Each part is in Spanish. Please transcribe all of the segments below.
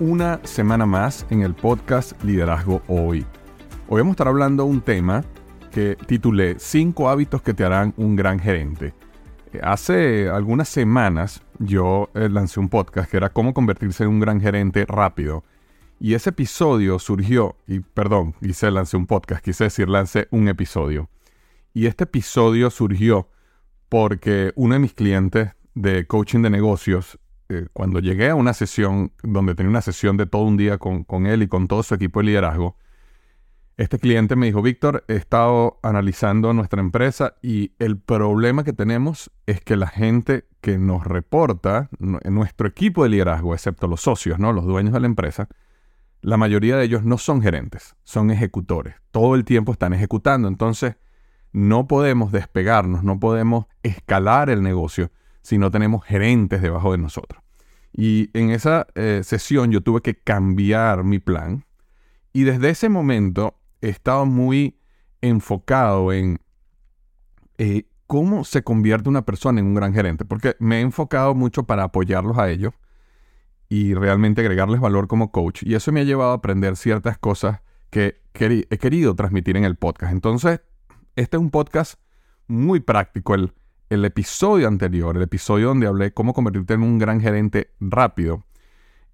una semana más en el podcast Liderazgo Hoy. Hoy vamos a estar hablando de un tema que titulé 5 hábitos que te harán un gran gerente. Eh, hace algunas semanas yo eh, lancé un podcast que era cómo convertirse en un gran gerente rápido. Y ese episodio surgió, y perdón, hice lancé un podcast, quise decir lancé un episodio. Y este episodio surgió porque uno de mis clientes de coaching de negocios, eh, cuando llegué a una sesión donde tenía una sesión de todo un día con, con él y con todo su equipo de liderazgo, este cliente me dijo, Víctor, he estado analizando nuestra empresa y el problema que tenemos es que la gente que nos reporta, nuestro equipo de liderazgo, excepto los socios, ¿no? los dueños de la empresa, la mayoría de ellos no son gerentes, son ejecutores. Todo el tiempo están ejecutando. Entonces, no podemos despegarnos, no podemos escalar el negocio si no tenemos gerentes debajo de nosotros. Y en esa eh, sesión yo tuve que cambiar mi plan. Y desde ese momento he estado muy enfocado en eh, cómo se convierte una persona en un gran gerente, porque me he enfocado mucho para apoyarlos a ellos y realmente agregarles valor como coach. Y eso me ha llevado a aprender ciertas cosas que he querido transmitir en el podcast. Entonces, este es un podcast muy práctico. El, el episodio anterior, el episodio donde hablé cómo convertirte en un gran gerente rápido,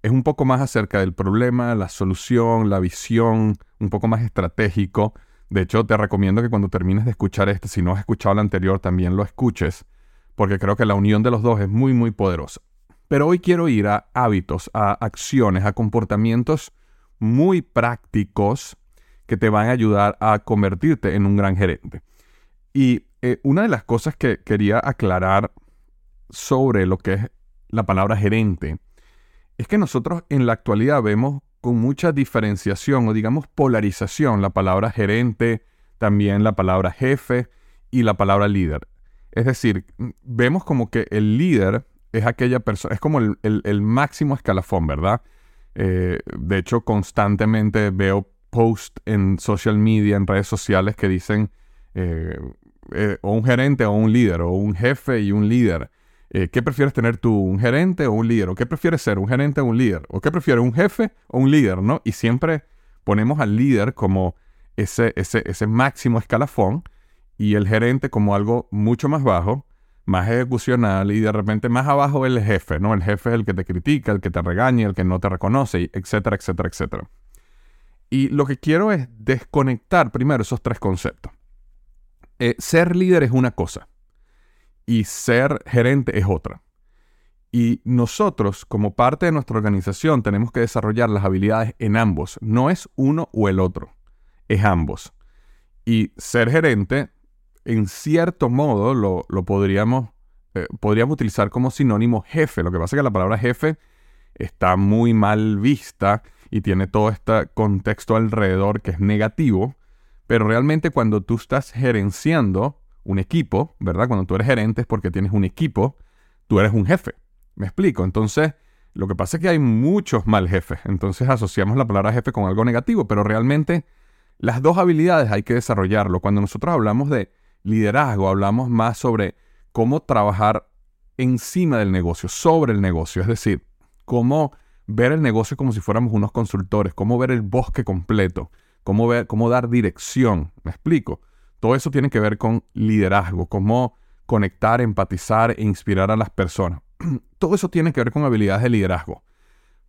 es un poco más acerca del problema, la solución, la visión, un poco más estratégico. De hecho, te recomiendo que cuando termines de escuchar este, si no has escuchado el anterior, también lo escuches, porque creo que la unión de los dos es muy, muy poderosa. Pero hoy quiero ir a hábitos, a acciones, a comportamientos muy prácticos que te van a ayudar a convertirte en un gran gerente. Y eh, una de las cosas que quería aclarar sobre lo que es la palabra gerente es que nosotros en la actualidad vemos con mucha diferenciación o digamos polarización la palabra gerente, también la palabra jefe y la palabra líder. Es decir, vemos como que el líder es aquella persona, es como el, máximo escalafón, ¿verdad? Eh, de hecho, constantemente veo posts en social media, en redes sociales que dicen eh, eh, o un gerente o un líder, o un jefe y un líder. Eh, ¿Qué prefieres tener tú, un gerente o un líder? ¿O qué prefieres ser, un gerente o un líder? ¿O qué prefieres, un jefe o un líder? ¿no? Y siempre ponemos al líder como ese, ese, ese máximo escalafón y el gerente como algo mucho más bajo, más ejecucional y de repente más abajo el jefe, ¿no? El jefe es el que te critica, el que te regaña, el que no te reconoce, etcétera, etcétera, etcétera. Y lo que quiero es desconectar primero esos tres conceptos. Eh, ser líder es una cosa y ser gerente es otra. Y nosotros, como parte de nuestra organización, tenemos que desarrollar las habilidades en ambos. No es uno o el otro, es ambos. Y ser gerente, en cierto modo, lo, podríamos, eh, podríamos utilizar como sinónimo jefe. Lo que pasa es que la palabra jefe está muy mal vista y tiene todo este contexto alrededor que es negativo. Pero realmente cuando tú estás gerenciando un equipo, ¿verdad? Cuando tú eres gerente es porque tienes un equipo, tú eres un jefe. ¿Me explico? Entonces, lo que pasa es que hay muchos mal jefes. Entonces asociamos la palabra jefe con algo negativo, pero realmente las dos habilidades hay que desarrollarlo. Cuando nosotros hablamos de liderazgo, hablamos más sobre cómo trabajar encima del negocio, sobre el negocio. Es decir, cómo ver el negocio como si fuéramos unos consultores, cómo ver el bosque completo, cómo, ver, cómo dar dirección. ¿Me explico? Todo eso tiene que ver con liderazgo, cómo conectar, empatizar e inspirar a las personas. Todo eso tiene que ver con habilidades de liderazgo.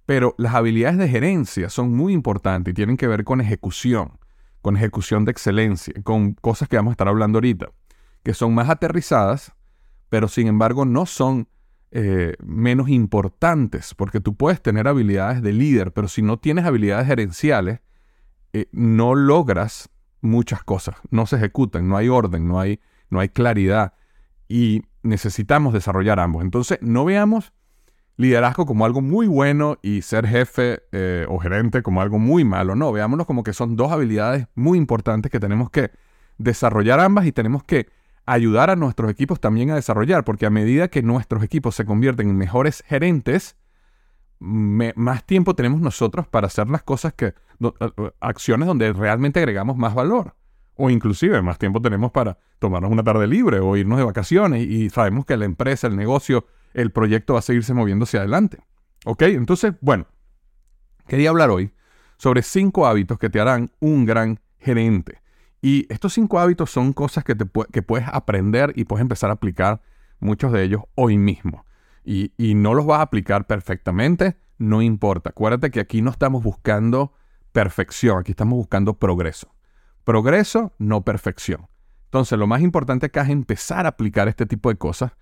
Pero las habilidades de gerencia son muy importantes y tienen que ver con ejecución, con ejecución de excelencia, con cosas que vamos a estar hablando ahorita, que son más aterrizadas, pero sin embargo no son eh, menos importantes, porque tú puedes tener habilidades de líder, pero si no tienes habilidades gerenciales, eh, no logras muchas cosas, no se ejecutan, no hay orden, no hay, no hay claridad y necesitamos desarrollar ambos. Entonces, no veamos liderazgo como algo muy bueno y ser jefe eh, o gerente como algo muy malo, no, veámoslo como que son dos habilidades muy importantes que tenemos que desarrollar ambas y tenemos que ayudar a nuestros equipos también a desarrollar, porque a medida que nuestros equipos se convierten en mejores gerentes, más tiempo tenemos nosotros para hacer las cosas que, acciones donde realmente agregamos más valor. O inclusive más tiempo tenemos para tomarnos una tarde libre o irnos de vacaciones y sabemos que la empresa, el negocio, el proyecto va a seguirse moviendo hacia adelante. ¿Ok? Entonces, bueno, quería hablar hoy sobre cinco hábitos que te harán un gran gerente. Y estos cinco hábitos son cosas que, te, que puedes aprender y puedes empezar a aplicar muchos de ellos hoy mismo y, no los vas a aplicar perfectamente, no importa. Acuérdate que aquí no estamos buscando perfección, aquí estamos buscando progreso. Progreso, no perfección. Entonces, lo más importante acá es empezar a aplicar este tipo de cosas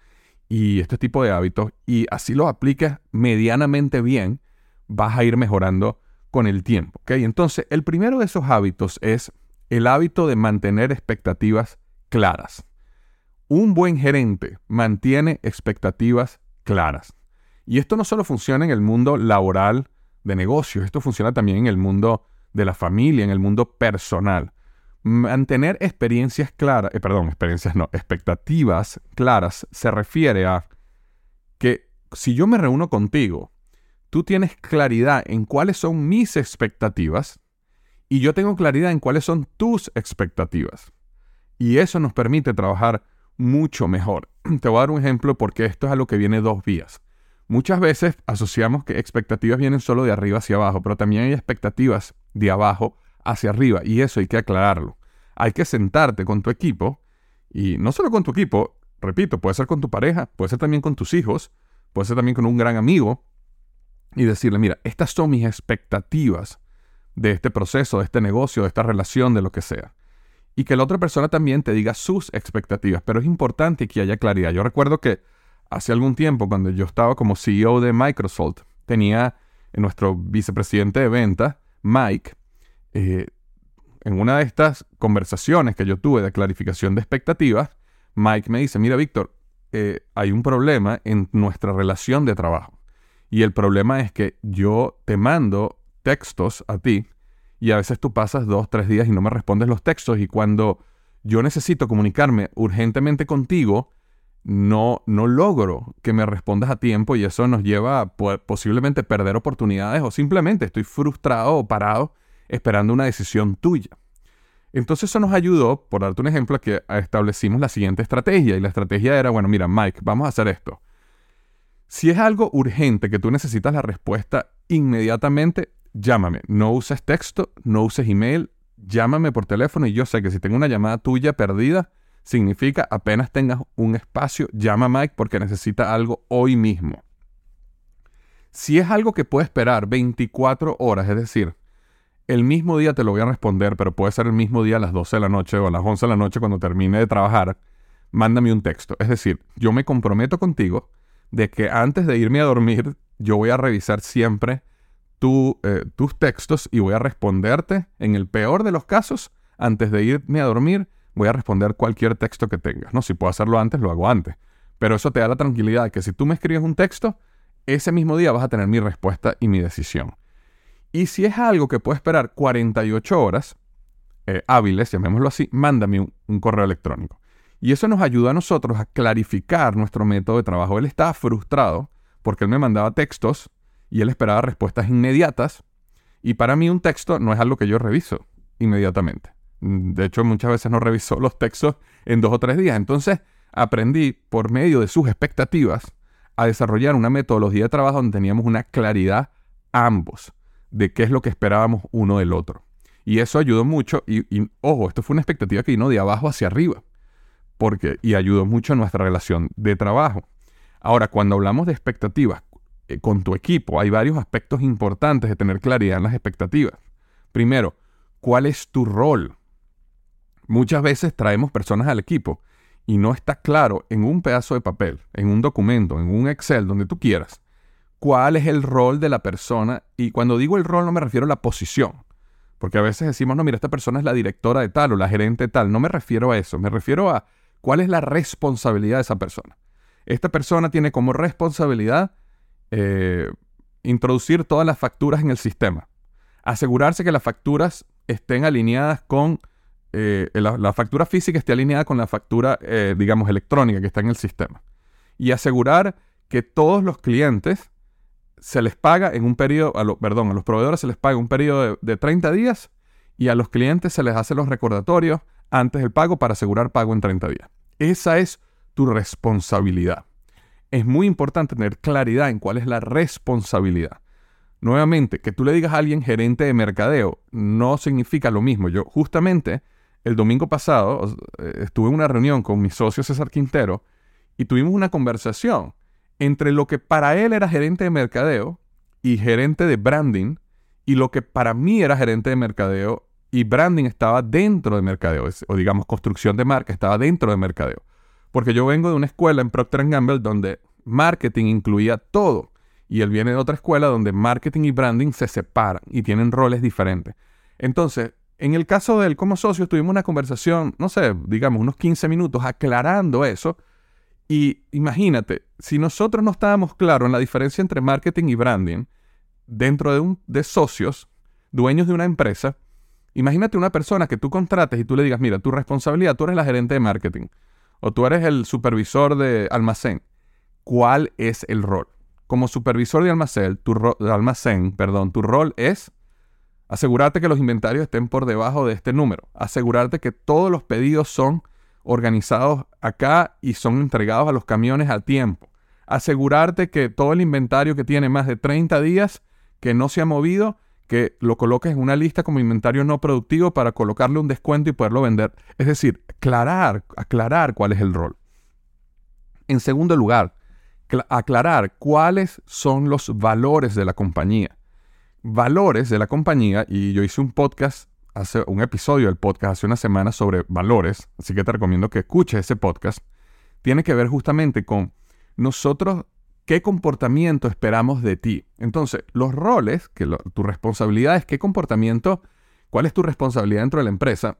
y este tipo de hábitos y así los apliques medianamente bien, vas a ir mejorando con el tiempo. Entonces, el primero de esos hábitos es el hábito de mantener expectativas claras. Un buen gerente mantiene expectativas claras. Y esto no solo funciona en el mundo laboral de negocios, esto funciona también en el mundo de la familia, en el mundo personal. Mantener experiencias claras, eh, perdón, experiencias no, expectativas claras se refiere a que si yo me reúno contigo, tú tienes claridad en cuáles son mis expectativas y yo tengo claridad en cuáles son tus expectativas. Y eso nos permite trabajar mucho mejor. Te voy a dar un ejemplo porque esto es a lo que viene dos vías. Muchas veces asociamos que expectativas vienen solo de arriba hacia abajo, pero también hay expectativas de abajo hacia arriba y eso hay que aclararlo. Hay que sentarte con tu equipo y no solo con tu equipo, repito, puede ser con tu pareja, puede ser también con tus hijos, puede ser también con un gran amigo y decirle, mira, estas son mis expectativas de este proceso, de este negocio, de esta relación, de lo que sea y que la otra persona también te diga sus expectativas, pero es importante que haya claridad. Yo recuerdo que hace algún tiempo, cuando yo estaba como CEO de Microsoft, tenía nuestro vicepresidente de venta, Mike, eh, en una de estas conversaciones que yo tuve de clarificación de expectativas, Mike me dice, mira Víctor, eh, hay un problema en nuestra relación de trabajo. Y el problema es que yo te mando textos a ti y a veces tú pasas dos, tres días y no me respondes los textos y cuando yo necesito comunicarme urgentemente contigo, no, no logro que me respondas a tiempo y eso nos lleva a posiblemente perder oportunidades o simplemente estoy frustrado o parado esperando una decisión tuya. Entonces eso nos ayudó, por darte un ejemplo, a que establecimos la siguiente estrategia y la estrategia era, bueno, mira, Mike, vamos a hacer esto. Si es algo urgente que tú necesitas la respuesta inmediatamente, llámame. No uses texto, no uses email, llámame por teléfono y yo sé que si tengo una llamada tuya perdida, significa apenas tengas un espacio, llama a Mike porque necesita algo hoy mismo. Si es algo que puede esperar 24 horas, es decir, el mismo día te lo voy a responder, pero puede ser el mismo día a las 12 de la noche o a las 11 de la noche cuando termine de trabajar, mándame un texto. Es decir, yo me comprometo contigo de que antes de irme a dormir, yo voy a revisar siempre eh, tus textos y voy a responderte, en el peor de los casos, antes de irme a dormir, voy a responder cualquier texto que tengas. No, si puedo hacerlo antes, lo hago antes. Pero eso te da la tranquilidad de que si tú me escribes un texto, ese mismo día vas a tener mi respuesta y mi decisión. Y si es algo que puede esperar 48 horas eh, hábiles, llamémoslo así, mándame un, correo electrónico. Y eso nos ayuda a nosotros a clarificar nuestro método de trabajo. Él estaba frustrado porque él me mandaba textos y él esperaba respuestas inmediatas. Y para mí un texto no es algo que yo reviso inmediatamente. De hecho, muchas veces no reviso los textos en dos o tres días. Entonces, aprendí por medio de sus expectativas a desarrollar una metodología de trabajo donde teníamos una claridad ambos de qué es lo que esperábamos uno del otro. Y eso ayudó mucho. Y, ojo, esto fue una expectativa que vino de abajo hacia arriba. Porque, y ayudó mucho a nuestra relación de trabajo. Ahora, cuando hablamos de expectativas eh, con tu equipo, hay varios aspectos importantes de tener claridad en las expectativas. Primero, ¿cuál es tu rol? Muchas veces traemos personas al equipo y no está claro en un pedazo de papel, en un documento, en un Excel, donde tú quieras, cuál es el rol de la persona. Y cuando digo el rol no me refiero a la posición. Porque a veces decimos, no, mira, esta persona es la directora de tal o la gerente de tal. No me refiero a eso. Me refiero a cuál es la responsabilidad de esa persona. Esta persona tiene como responsabilidad eh, introducir todas las facturas en el sistema. Asegurarse que las facturas estén alineadas con... Eh, la, factura física esté alineada con la factura, eh, digamos, electrónica que está en el sistema. Y asegurar que todos los clientes se les paga en un periodo, a perdón, a los proveedores se les paga un periodo de, 30 días y a los clientes se les hace los recordatorios antes del pago para asegurar pago en 30 días. Esa es tu responsabilidad. Es muy importante tener claridad en cuál es la responsabilidad. Nuevamente, que tú le digas a alguien gerente de mercadeo no significa lo mismo. Yo justamente el domingo pasado eh, estuve en una reunión con mi socio César Quintero y tuvimos una conversación entre lo que para él era gerente de mercadeo y gerente de branding y lo que para mí era gerente de mercadeo y branding estaba dentro de mercadeo, o digamos construcción de marca estaba dentro de mercadeo. Porque yo vengo de una escuela en Procter Gamble donde marketing incluía todo. Y él viene de otra escuela donde marketing y branding se separan y tienen roles diferentes. Entonces, en el caso de él como socio tuvimos una conversación, no sé, digamos unos 15 minutos aclarando eso. Y imagínate, si nosotros no estábamos claros en la diferencia entre marketing y branding dentro de, un, de socios, dueños de una empresa, imagínate una persona que tú contrates y tú le digas, mira, tu responsabilidad, tú eres la gerente de marketing o tú eres el supervisor de almacén. ¿Cuál es el rol? Como supervisor de almacén, tu, de almacén, perdón, tu rol es asegurarte que los inventarios estén por debajo de este número, asegurarte que todos los pedidos son organizados acá y son entregados a los camiones a tiempo. Asegurarte que todo el inventario que tiene más de 30 días, que no se ha movido, que lo coloques en una lista como inventario no productivo para colocarle un descuento y poderlo vender. Es decir, aclarar, aclarar cuál es el rol. En segundo lugar, aclarar cuáles son los valores de la compañía. Valores de la compañía, y yo hice un podcast hace un episodio del podcast hace una semana sobre valores, así que te recomiendo que escuches ese podcast, tiene que ver justamente con nosotros qué comportamiento esperamos de ti. Entonces, los roles, que tu responsabilidad es qué comportamiento, cuál es tu responsabilidad dentro de la empresa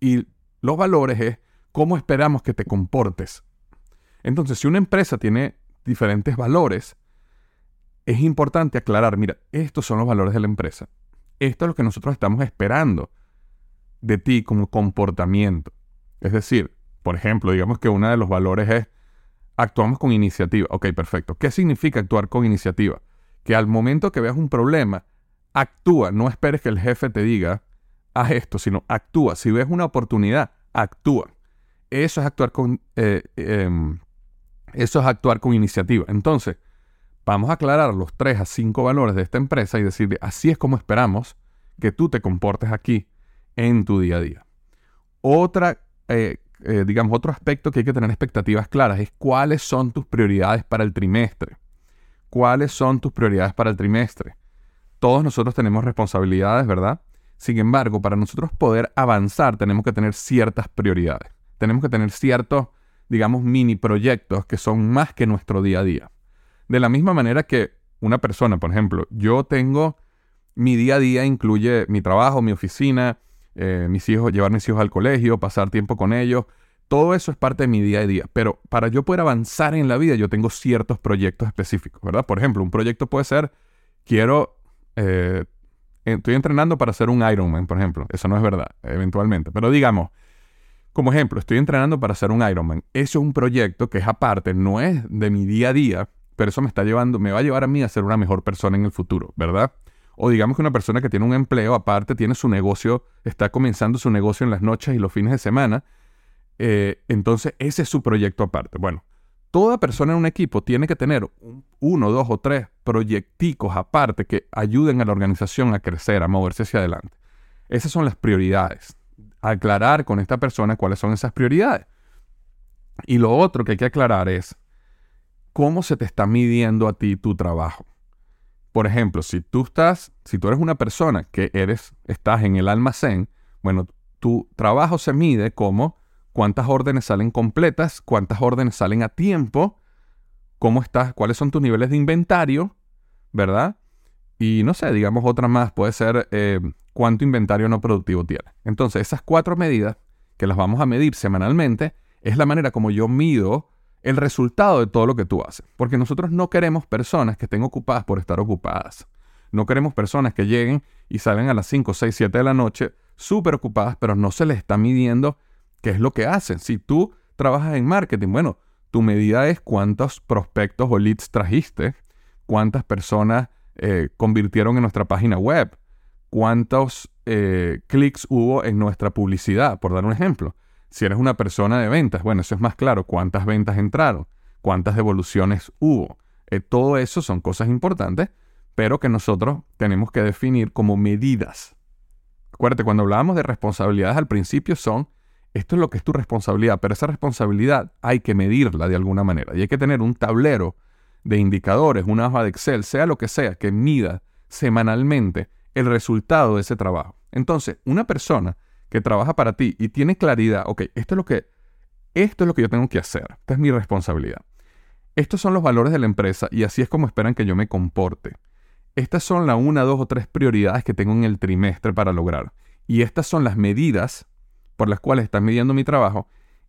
y los valores es cómo esperamos que te comportes. Entonces, si una empresa tiene diferentes valores, es importante aclarar, mira, estos son los valores de la empresa esto es lo que nosotros estamos esperando de ti como comportamiento. Es decir, por ejemplo, digamos que uno de los valores es actuamos con iniciativa. Ok, perfecto. ¿Qué significa actuar con iniciativa? Que al momento que veas un problema, actúa. No esperes que el jefe te diga, haz esto, sino actúa. Si ves una oportunidad, actúa. Eso es actuar con, eh, em, eso es actuar con iniciativa. Entonces, Vamos a aclarar los 3 a 5 valores de esta empresa y decirle, así es como esperamos que tú te comportes aquí en tu día a día. Otra, eh, eh, digamos, otro aspecto que hay que tener expectativas claras es cuáles son tus prioridades para el trimestre. ¿Cuáles son tus prioridades para el trimestre? Todos nosotros tenemos responsabilidades, ¿verdad? Sin embargo, para nosotros poder avanzar tenemos que tener ciertas prioridades. Tenemos que tener ciertos, digamos, mini proyectos que son más que nuestro día a día. De la misma manera que una persona, por ejemplo, yo tengo mi día a día incluye mi trabajo, mi oficina, eh, mis hijos, llevar mis hijos al colegio, pasar tiempo con ellos. Todo eso es parte de mi día a día. Pero para yo poder avanzar en la vida, yo tengo ciertos proyectos específicos, ¿verdad? Por ejemplo, un proyecto puede ser, quiero, eh, estoy entrenando para hacer un Ironman, por ejemplo. Eso no es verdad, eventualmente. Pero digamos, Como ejemplo, estoy entrenando para hacer un Ironman. Eso es un proyecto que es aparte, no es de mi día a día, pero eso me está llevando, me va a llevar a mí a ser una mejor persona en el futuro, ¿verdad? O digamos que una persona que tiene un empleo aparte, tiene su negocio, está comenzando su negocio en las noches y los fines de semana. Eh, entonces, ese es su proyecto aparte. Bueno, toda persona en un equipo tiene que tener uno, dos o tres proyecticos aparte que ayuden a la organización a crecer, a moverse hacia adelante. Esas son las prioridades. Aclarar con esta persona cuáles son esas prioridades. Y lo otro que hay que aclarar es cómo se te está midiendo a ti tu trabajo. Por ejemplo, si tú estás, si tú eres una persona que eres, estás en el almacén, bueno, tu trabajo se mide como cuántas órdenes salen completas, cuántas órdenes salen a tiempo, cómo estás, cuáles son tus niveles de inventario, ¿verdad? Y no sé, digamos otra más, puede ser eh, cuánto inventario no productivo tienes. Entonces, esas cuatro medidas que las vamos a medir semanalmente es la manera como yo mido el resultado de todo lo que tú haces. Porque nosotros no queremos personas que estén ocupadas por estar ocupadas. No queremos personas que lleguen y salgan a las 5, 6, 7 de la noche súper ocupadas, pero no se les está midiendo qué es lo que hacen. Si tú trabajas en marketing, bueno, tu medida es cuántos prospectos o leads trajiste, cuántas personas eh, convirtieron en nuestra página web, cuántos eh, clics hubo en nuestra publicidad, por dar un ejemplo. Si eres una persona de ventas, bueno, eso es más claro. ¿Cuántas ventas entraron? ¿Cuántas devoluciones hubo? Eh, todo eso son cosas importantes, pero que nosotros tenemos que definir como medidas. Acuérdate, cuando hablábamos de responsabilidades al principio son, esto es lo que es tu responsabilidad, pero esa responsabilidad hay que medirla de alguna manera. Y hay que tener un tablero de indicadores, una hoja de Excel, sea lo que sea, que mida semanalmente el resultado de ese trabajo. Entonces, una persona que trabaja para ti y tiene claridad, ok, esto es lo que, esto es lo que yo tengo que hacer, esta es mi responsabilidad. Estos son los valores de la empresa y así es como esperan que yo me comporte. Estas son las una, dos o tres prioridades que tengo en el trimestre para lograr. Y estas son las medidas por las cuales están midiendo mi trabajo.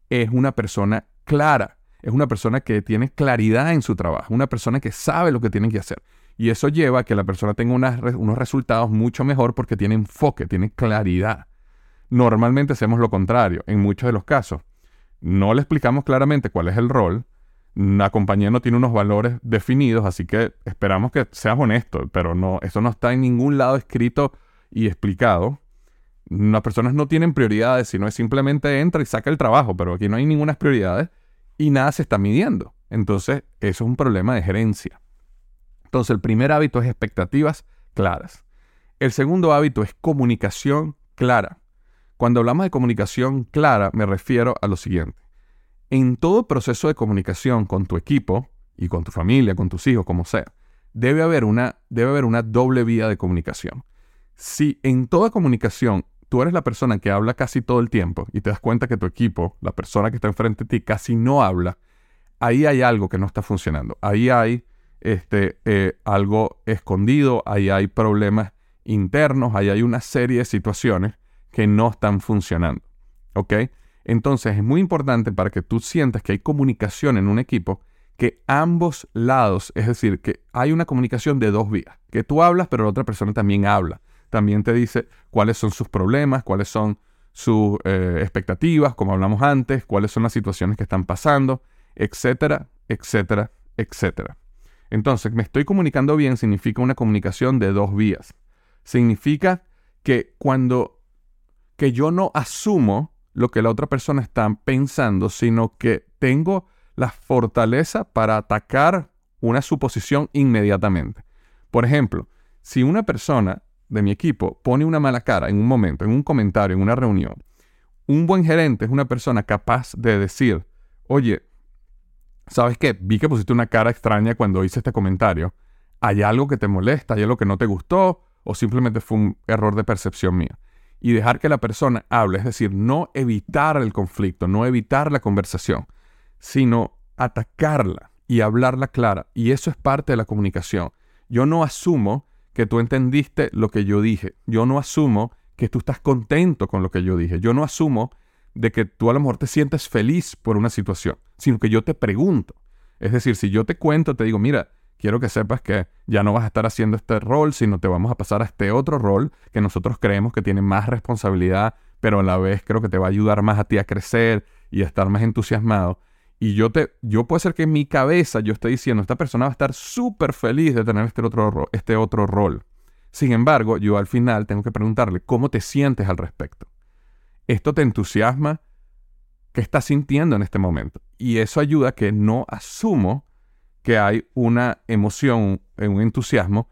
Es una persona clara, es una persona que tiene claridad en su trabajo, una persona que sabe lo que tiene que hacer. Y eso lleva a que la persona tenga unos resultados mucho mejor porque tiene enfoque, tiene claridad. Normalmente hacemos lo contrario, en muchos de los casos. No le explicamos claramente cuál es el rol, la compañía no tiene unos valores definidos, así que esperamos que seas honesto, pero no, eso no está en ningún lado escrito y explicado. Las personas no tienen prioridades, sino simplemente entra y saca el trabajo, pero aquí no hay ninguna prioridades y nada se está midiendo. Entonces, eso es un problema de gerencia. Entonces, el primer hábito es expectativas claras. El segundo hábito es comunicación clara. Cuando hablamos de comunicación clara, me refiero a lo siguiente. En todo proceso de comunicación con tu equipo y con tu familia, con tus hijos, como sea, debe haber una, debe haber una doble vía de comunicación. Si en toda comunicación tú eres la persona que habla casi todo el tiempo y te das cuenta que tu equipo, la persona que está enfrente de ti, casi no habla, ahí hay algo que no está funcionando. Ahí hay este, eh, algo escondido, ahí hay problemas internos, ahí hay una serie de situaciones que no están funcionando. ¿Ok? Entonces es muy importante para que tú sientas que hay comunicación en un equipo, que ambos lados, es decir, que hay una comunicación de dos vías, que tú hablas, pero la otra persona también habla. También te dice cuáles son sus problemas, cuáles son sus eh, expectativas, como hablamos antes, cuáles son las situaciones que están pasando, etcétera, etcétera, etcétera. Entonces, me estoy comunicando bien significa una comunicación de dos vías. Significa que cuando que yo no asumo lo que la otra persona está pensando, sino que tengo la fortaleza para atacar una suposición inmediatamente. Por ejemplo, si una persona de mi equipo pone una mala cara en un momento, en un comentario, en una reunión, un buen gerente es una persona capaz de decir, oye, ¿sabes qué? Vi que pusiste una cara extraña cuando hice este comentario. ¿Hay algo que te molesta? ¿Hay algo que no te gustó? ¿O simplemente fue un error de percepción mía? Y dejar que la persona hable, es decir, no evitar el conflicto, no evitar la conversación, sino atacarla y hablarla clara. Y eso es parte de la comunicación. Yo no asumo que tú entendiste lo que yo dije. Yo no asumo que tú estás contento con lo que yo dije. Yo no asumo de que tú a lo mejor te sientes feliz por una situación, sino que yo te pregunto. Es decir, si yo te cuento, te digo, mira, quiero que sepas que ya no vas a estar haciendo este rol, sino te vamos a pasar a este otro rol que nosotros creemos que tiene más responsabilidad, pero a la vez creo que te va a ayudar más a ti a crecer y a estar más entusiasmado. Y yo, te, yo puede ser que en mi cabeza yo esté diciendo, esta persona va a estar súper feliz de tener este otro, este otro rol. Sin embargo, yo al final tengo que preguntarle, ¿cómo te sientes al respecto? ¿Esto te entusiasma? ¿Qué estás sintiendo en este momento? Y eso ayuda a que no asumo que hay una emoción, un entusiasmo,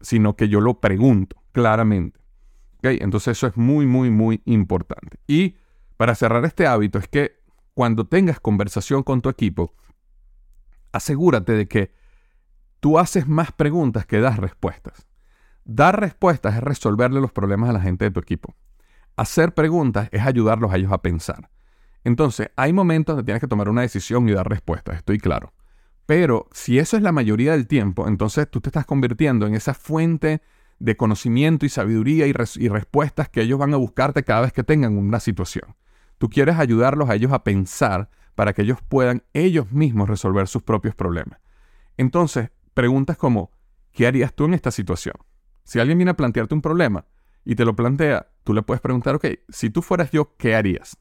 sino que yo lo pregunto claramente. Entonces eso es muy, muy, muy importante. Y para cerrar este hábito es que cuando tengas conversación con tu equipo, asegúrate de que tú haces más preguntas que das respuestas. Dar respuestas es resolverle los problemas a la gente de tu equipo. Hacer preguntas es ayudarlos a ellos a pensar. Entonces, hay momentos donde tienes que tomar una decisión y dar respuestas, estoy claro. Pero si eso es la mayoría del tiempo, entonces tú te estás convirtiendo en esa fuente de conocimiento y sabiduría y, respuestas que ellos van a buscarte cada vez que tengan una situación. Tú quieres ayudarlos a ellos a pensar para que ellos puedan ellos mismos resolver sus propios problemas. Entonces, preguntas como, ¿qué harías tú en esta situación? Si alguien viene a plantearte un problema y te lo plantea, tú le puedes preguntar, ok, si tú fueras yo, ¿qué harías?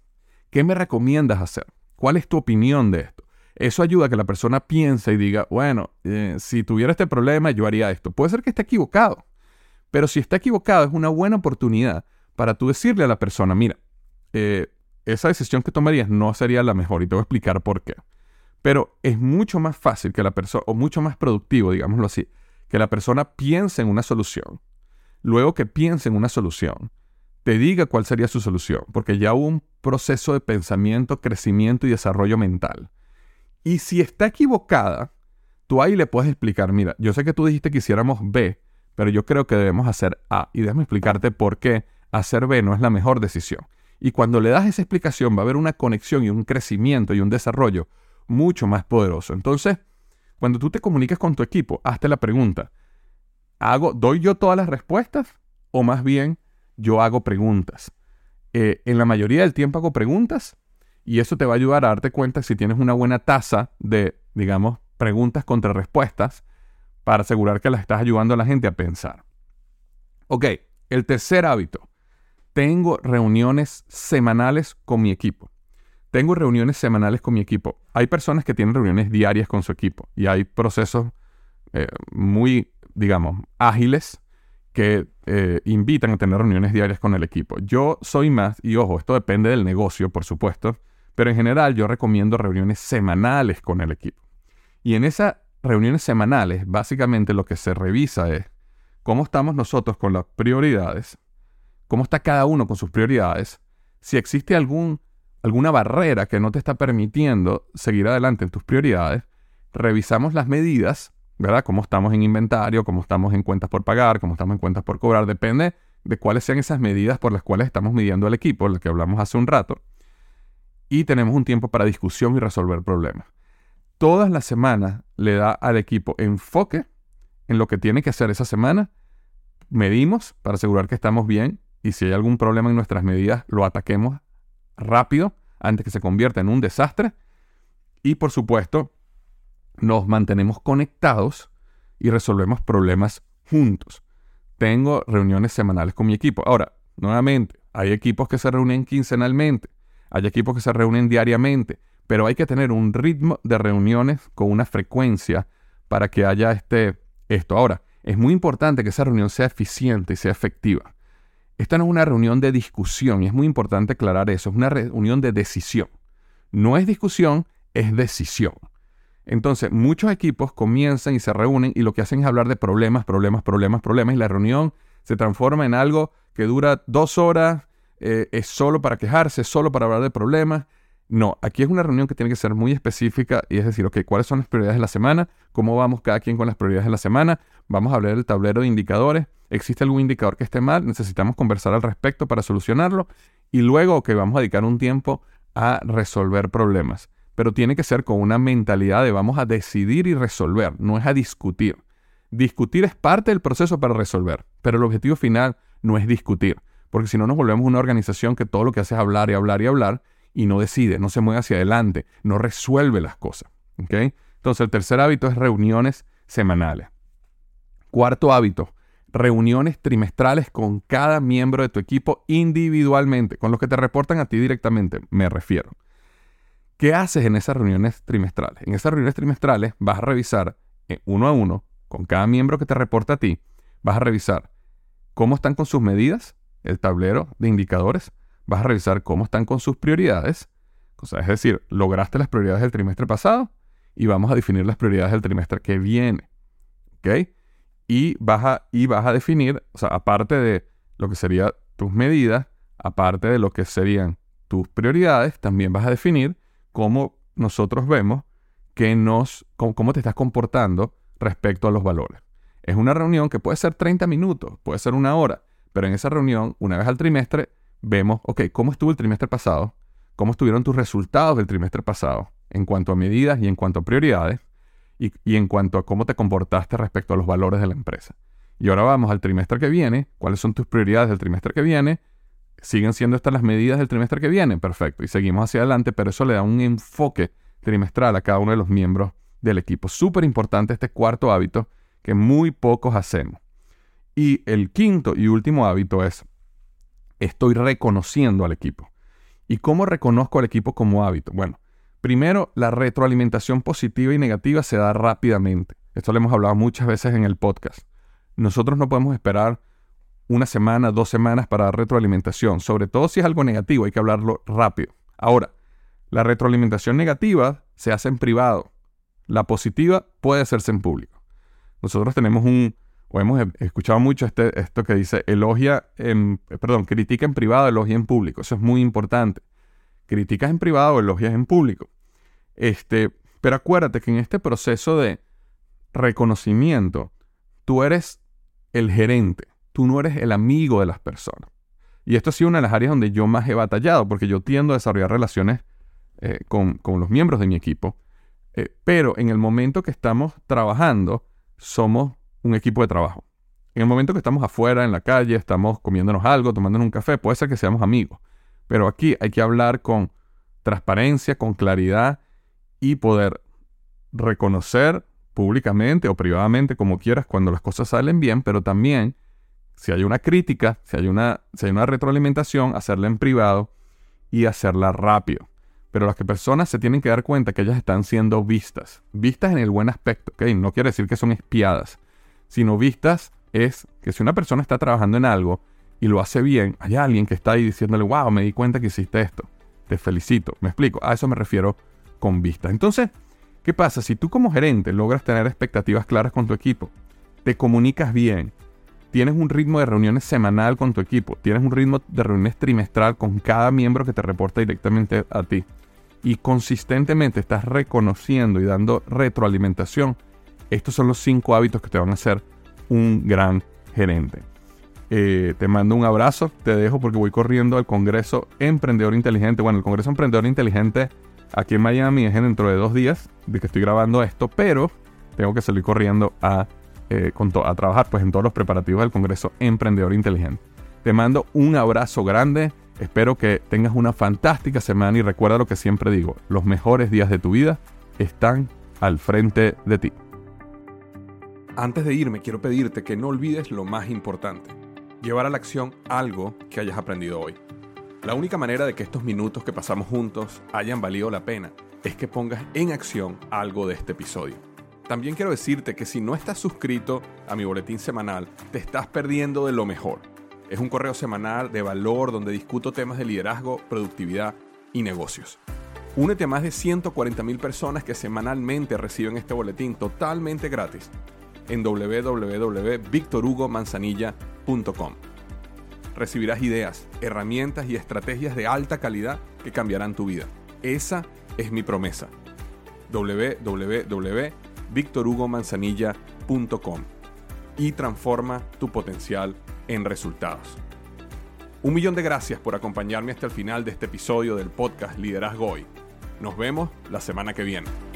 ¿Qué me recomiendas hacer? ¿Cuál es tu opinión de esto? Eso ayuda a que la persona piense y diga, bueno, eh, si tuviera este problema, yo haría esto. Puede ser que esté equivocado. Pero si está equivocado, es una buena oportunidad para tú decirle a la persona, mira, eh, esa decisión que tomarías no sería la mejor y te voy a explicar por qué. Pero es mucho más fácil que la persona, o mucho más productivo, digámoslo así, que la persona piense en una solución. Luego que piense en una solución, te diga cuál sería su solución, porque ya hubo un proceso de pensamiento, crecimiento y desarrollo mental. Y si está equivocada, tú ahí le puedes explicar, mira, yo sé que tú dijiste que hiciéramos B, pero yo creo que debemos hacer A. Y déjame explicarte por qué hacer B no es la mejor decisión. Y cuando le das esa explicación va a haber una conexión y un crecimiento y un desarrollo mucho más poderoso. Entonces, cuando tú te comuniques con tu equipo, hazte la pregunta, ¿hago, ¿doy yo todas las respuestas? O más bien, yo hago preguntas. Eh, en la mayoría del tiempo hago preguntas y eso te va a ayudar a darte cuenta si tienes una buena tasa de, digamos, preguntas contra respuestas para asegurar que la estás ayudando a la gente a pensar. Ok, el tercer hábito. Tengo reuniones semanales con mi equipo. Tengo reuniones semanales con mi equipo. Hay personas que tienen reuniones diarias con su equipo y hay procesos eh, muy, digamos, ágiles que eh, invitan a tener reuniones diarias con el equipo. Yo soy más, y ojo, esto depende del negocio, por supuesto, pero en general yo recomiendo reuniones semanales con el equipo. Y en esas reuniones semanales, básicamente lo que se revisa es cómo estamos nosotros con las prioridades, cómo está cada uno con sus prioridades, si existe algún, alguna barrera que no te está permitiendo seguir adelante en tus prioridades, revisamos las medidas, ¿verdad? Cómo estamos en inventario, cómo estamos en cuentas por pagar, cómo estamos en cuentas por cobrar, depende de cuáles sean esas medidas por las cuales estamos midiendo al equipo, lo que hablamos hace un rato, y tenemos un tiempo para discusión y resolver problemas todas las semanas le da al equipo enfoque en lo que tiene que hacer esa semana. Medimos para asegurar que estamos bien y si hay algún problema en nuestras medidas, lo ataquemos rápido antes que se convierta en un desastre. Y por supuesto, nos mantenemos conectados y resolvemos problemas juntos. Tengo reuniones semanales con mi equipo. Ahora, nuevamente, hay equipos que se reúnen quincenalmente, hay equipos que se reúnen diariamente pero hay que tener un ritmo de reuniones con una frecuencia para que haya este, esto. Ahora, es muy importante que esa reunión sea eficiente y sea efectiva. Esta no es una reunión de discusión y es muy importante aclarar eso, es una reunión de decisión. No es discusión, es decisión. Entonces, muchos equipos comienzan y se reúnen y lo que hacen es hablar de problemas, problemas, problemas, problemas y la reunión se transforma en algo que dura dos horas, eh, es solo para quejarse, solo para hablar de problemas no, aquí es una reunión que tiene que ser muy específica y es decir, ok, ¿cuáles son las prioridades de la semana? ¿Cómo vamos cada quien con las prioridades de la semana? Vamos a hablar del tablero de indicadores. ¿Existe algún indicador que esté mal? Necesitamos conversar al respecto para solucionarlo. Y luego, ok, vamos a dedicar un tiempo a resolver problemas. Pero tiene que ser con una mentalidad de vamos a decidir y resolver, no es a discutir. Discutir es parte del proceso para resolver, pero el objetivo final no es discutir, porque si no nos volvemos una organización que todo lo que hace es hablar y hablar y hablar y no decide, no se mueve hacia adelante, no resuelve las cosas. Entonces el tercer hábito es reuniones semanales. Cuarto hábito, reuniones trimestrales con cada miembro de tu equipo individualmente, con los que te reportan a ti directamente, me refiero. ¿Qué haces en esas reuniones trimestrales? En esas reuniones trimestrales vas a revisar eh, uno a uno con cada miembro que te reporta a ti, vas a revisar cómo están con sus medidas, el tablero de indicadores, vas a revisar cómo están con sus prioridades, es decir, lograste las prioridades del trimestre pasado y vamos a definir las prioridades del trimestre que viene. ¿Ok? Y vas a, y vas a definir, o sea, aparte de lo que serían tus medidas, aparte de lo que serían tus prioridades, también vas a definir cómo nosotros vemos que nos, cómo, te estás comportando respecto a los valores. Es una reunión que puede ser 30 minutos, puede ser una hora, pero en esa reunión, una vez al trimestre, vemos, ok, ¿cómo estuvo el trimestre pasado? ¿Cómo estuvieron tus resultados del trimestre pasado en cuanto a medidas y en cuanto a prioridades? Y, y en cuanto a cómo te comportaste respecto a los valores de la empresa. Y ahora vamos al trimestre que viene. ¿Cuáles son tus prioridades del trimestre que viene? ¿Siguen siendo estas las medidas del trimestre que viene? Perfecto. Y seguimos hacia adelante, pero eso le da un enfoque trimestral a cada uno de los miembros del equipo. Súper importante este cuarto hábito que muy pocos hacemos. Y el quinto y último hábito es, estoy reconociendo al equipo. ¿Y cómo reconozco al equipo como hábito? Bueno, primero, la retroalimentación positiva y negativa se da rápidamente. Esto lo hemos hablado muchas veces en el podcast. Nosotros no podemos esperar una semana, dos semanas para dar retroalimentación. Sobre todo si es algo negativo, hay que hablarlo rápido. Ahora, la retroalimentación negativa se hace en privado. La positiva puede hacerse en público. Nosotros tenemos un, o hemos escuchado mucho este, esto que dice, elogia en, perdón, critica en privado, elogia en público. Eso es muy importante. Criticas en privado, elogias en público. Este, pero acuérdate que en este proceso de reconocimiento, tú eres el gerente, tú no eres el amigo de las personas. Y esto ha sido una de las áreas donde yo más he batallado, porque yo tiendo a desarrollar relaciones eh, con, los miembros de mi equipo. Eh, pero en el momento que estamos trabajando, somos un equipo de trabajo. En el momento que estamos afuera, en la calle, estamos comiéndonos algo, tomándonos un café, puede ser que seamos amigos. Pero aquí hay que hablar con transparencia, con claridad y poder reconocer públicamente o privadamente, como quieras, cuando las cosas salen bien, pero también si hay una crítica, si hay una, si hay una retroalimentación, hacerla en privado y hacerla rápido pero las que personas se tienen que dar cuenta que ellas están siendo vistas. Vistas en el buen aspecto, ¿ok? No quiere decir que son espiadas, sino vistas es que si una persona está trabajando en algo y lo hace bien, hay alguien que está ahí diciéndole, wow, me di cuenta que hiciste esto. Te felicito. Me explico. A eso me refiero con vistas. Entonces, ¿qué pasa? Si tú como gerente logras tener expectativas claras con tu equipo, te comunicas bien, tienes un ritmo de reuniones semanal con tu equipo, tienes un ritmo de reuniones trimestral con cada miembro que te reporta directamente a ti, y consistentemente estás reconociendo y dando retroalimentación, estos son los cinco hábitos que te van a hacer un gran gerente. Eh, te mando un abrazo, te dejo porque voy corriendo al Congreso Emprendedor Inteligente. Bueno, el Congreso Emprendedor Inteligente aquí en Miami es dentro de dos días de que estoy grabando esto, pero tengo que salir corriendo a, eh, a trabajar pues, en todos los preparativos del Congreso Emprendedor Inteligente. Te mando un abrazo grande Espero que tengas una fantástica semana y recuerda lo que siempre digo, los mejores días de tu vida están al frente de ti. Antes de irme, quiero pedirte que no olvides lo más importante, llevar a la acción algo que hayas aprendido hoy. La única manera de que estos minutos que pasamos juntos hayan valido la pena es que pongas en acción algo de este episodio. También quiero decirte que si no estás suscrito a mi boletín semanal, te estás perdiendo de lo mejor. Es un correo semanal de valor donde discuto temas de liderazgo, productividad y negocios. Únete a más de 140 mil personas que semanalmente reciben este boletín totalmente gratis en www.victorhugomanzanilla.com. Recibirás ideas, herramientas y estrategias de alta calidad que cambiarán tu vida. Esa es mi promesa. www.victorhugomanzanilla.com y transforma tu potencial en resultados. Un millón de gracias por acompañarme hasta el final de este episodio del podcast Liderazgo Hoy. Nos vemos la semana que viene.